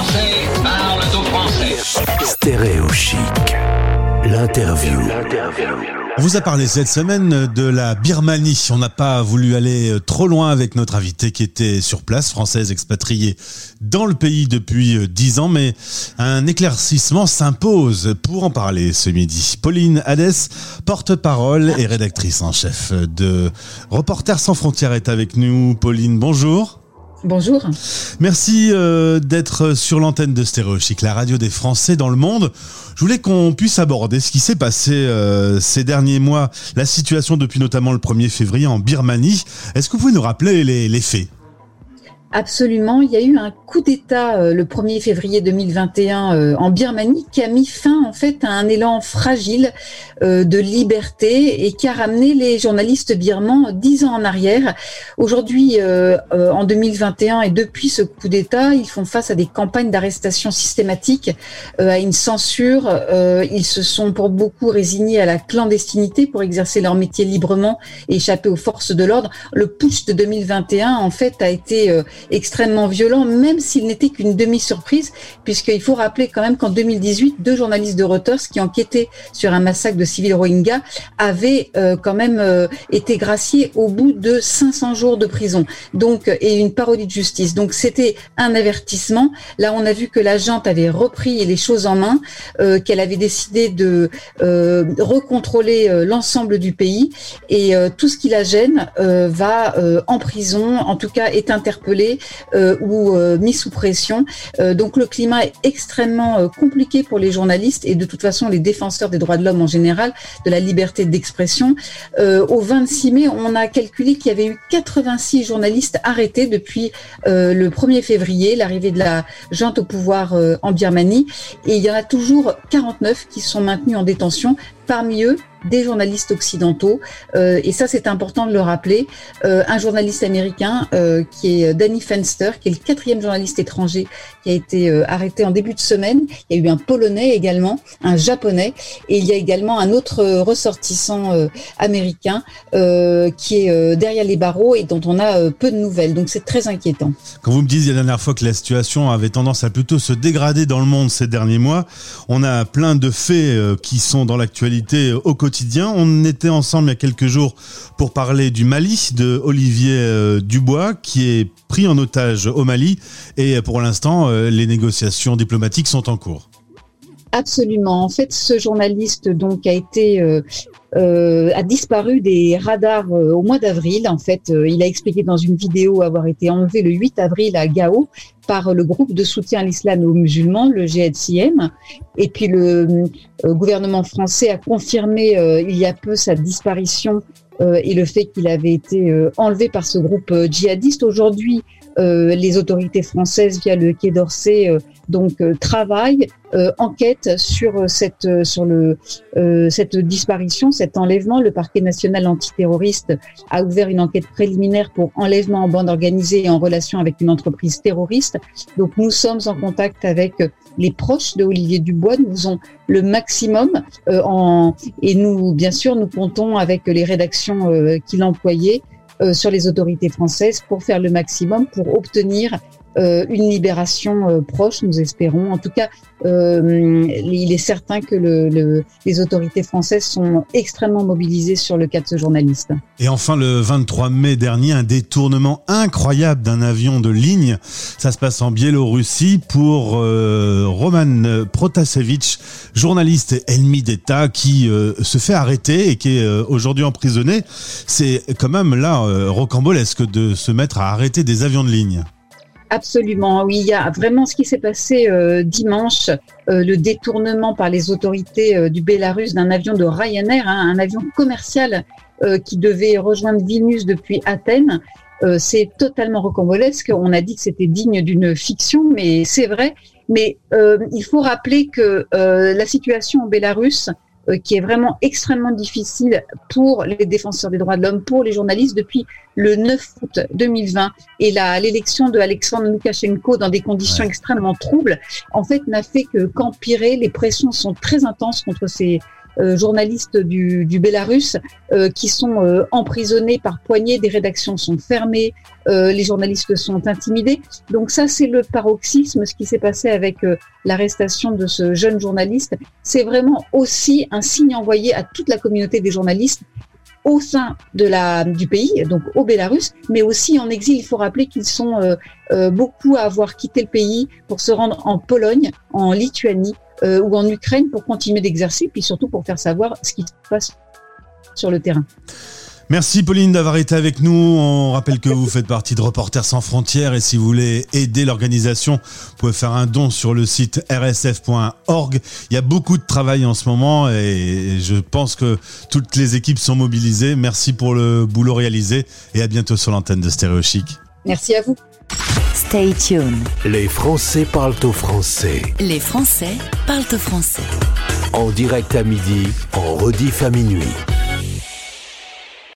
Français parlent aux Français. Stéréo chic. L'interview. On vous a parlé cette semaine de la Birmanie. On n'a pas voulu aller trop loin avec notre invité qui était sur place, française expatriée dans le pays depuis dix ans, mais un éclaircissement s'impose pour en parler ce midi. Pauline Hadès, porte-parole et rédactrice en chef de Reporters sans frontières est avec nous. Pauline, bonjour. Bonjour. Merci euh, d'être sur l'antenne de Stéréochic, la radio des Français dans le monde. Je voulais qu'on puisse aborder ce qui s'est passé euh, ces derniers mois, la situation depuis notamment le 1er février en Birmanie. Est-ce que vous pouvez nous rappeler les, les faits? Absolument, il y a eu un coup d'État euh, le 1er février 2021 euh, en Birmanie qui a mis fin en fait à un élan fragile euh, de liberté et qui a ramené les journalistes birmans dix ans en arrière. Aujourd'hui, en 2021 et depuis ce coup d'État, ils font face à des campagnes d'arrestation systématiques, à une censure. ils se sont pour beaucoup résignés à la clandestinité pour exercer leur métier librement et échapper aux forces de l'ordre. Le putsch de 2021 en fait a été extrêmement violent, même s'il n'était qu'une demi-surprise, puisqu'il faut rappeler quand même qu'en 2018, deux journalistes de Reuters qui enquêtaient sur un massacre de civils rohingyas avaient euh, quand même euh, été graciés au bout de 500 jours de prison, donc et une parodie de justice. Donc c'était un avertissement. Là, on a vu que l'agente avait repris les choses en main, euh, qu'elle avait décidé de recontrôler l'ensemble du pays et tout ce qui la gêne va en prison, en tout cas est interpellé euh, ou euh, mis sous pression. Euh, donc le climat est extrêmement compliqué pour les journalistes et de toute façon les défenseurs des droits de l'homme en général, de la liberté d'expression. au 26 mai, on a calculé qu'il y avait eu 86 journalistes arrêtés depuis le 1er février, l'arrivée de la junte au pouvoir en Birmanie, et il y en a toujours 49 qui sont maintenus en détention. Parmi eux, des journalistes occidentaux. Euh, et ça, c'est important de le rappeler. Euh, un journaliste américain euh, qui est Danny Fenster, qui est le quatrième journaliste étranger qui a été arrêté en début de semaine. Il y a eu un Polonais également, un Japonais, et il y a également un autre ressortissant américain qui est derrière les barreaux et dont on a peu de nouvelles. Donc c'est très inquiétant. Quand vous me disiez la dernière fois que la situation avait tendance à plutôt se dégrader dans le monde ces derniers mois, on a plein de faits qui sont dans l'actualité au quotidien on était ensemble il y a quelques jours pour parler du Mali, de Olivier euh, Dubois, qui est pris en otage au Mali. Et pour l'instant, euh, les négociations diplomatiques sont en cours. Absolument. En fait, ce journaliste donc a été euh, a disparu des radars au mois d'avril. En fait, il a expliqué dans une vidéo avoir été enlevé le 8 avril à Gao par le groupe de soutien à l'islam aux musulmans, le GHCM. Et puis le euh, gouvernement français a confirmé euh, il y a peu sa disparition euh, et le fait qu'il avait été enlevé par ce groupe djihadiste. Aujourd'hui, les autorités françaises, via le Quai d'Orsay, donc travaillent euh, enquête sur cette sur le cette disparition, cet enlèvement. Le parquet national antiterroriste a ouvert une enquête préliminaire pour enlèvement en bande organisée et en relation avec une entreprise terroriste. Donc nous sommes en contact avec les proches de Olivier Dubois. Nous faisons le maximum en et nous bien sûr nous comptons avec les rédactions qu'il employait sur les autorités françaises pour faire le maximum pour obtenir euh, une libération euh, proche, nous espérons. En tout cas, euh, il est certain que le, les autorités françaises sont extrêmement mobilisées sur le cas de ce journaliste. Et enfin, le 23 mai dernier, un détournement incroyable d'un avion de ligne. Ça se passe en Biélorussie pour Roman Protasevich, journaliste ennemi d'État qui se fait arrêter et qui est aujourd'hui emprisonné. C'est quand même là rocambolesque de se mettre à arrêter des avions de ligne. Absolument, oui, il y a vraiment ce qui s'est passé euh, dimanche, euh, le détournement par les autorités euh, du Bélarus d'un avion de Ryanair, hein, un avion commercial qui devait rejoindre Vilnius depuis Athènes. c'est totalement rocambolesque. On a dit que c'était digne d'une fiction, mais c'est vrai. Mais il faut rappeler que la situation en Bélarus, euh, qui est vraiment extrêmement difficile pour les défenseurs des droits de l'homme, pour les journalistes depuis le 9 août 2020 et l'élection de Alexandre Loukachenko dans des conditions extrêmement troubles, en fait, n'a fait que qu'empirer. Les pressions sont très intenses contre ces journalistes du, du Bélarus qui sont emprisonnés par poignée, des rédactions sont fermées, les journalistes sont intimidés. Donc ça, c'est le paroxysme, ce qui s'est passé avec l'arrestation de ce jeune journaliste. C'est vraiment aussi un signe envoyé à toute la communauté des journalistes au sein de la, du pays, donc au Bélarus, mais aussi en exil. Il faut rappeler qu'ils sont euh, euh, beaucoup à avoir quitté le pays pour se rendre en Pologne, en Lituanie euh, ou en Ukraine pour continuer d'exercer, puis surtout pour faire savoir ce qui se passe sur le terrain. Merci Pauline d'avoir été avec nous. On rappelle que vous faites partie de Reporters sans frontières et si vous voulez aider l'organisation, vous pouvez faire un don sur le site rsf.org. Il y a beaucoup de travail en ce moment et je pense que toutes les équipes sont mobilisées. Merci pour le boulot réalisé et à bientôt sur l'antenne de Stéréo Chic. Merci à vous. Stay tuned. Les Français parlent au français. Les Français parlent au français. En direct à midi, en rediff à minuit.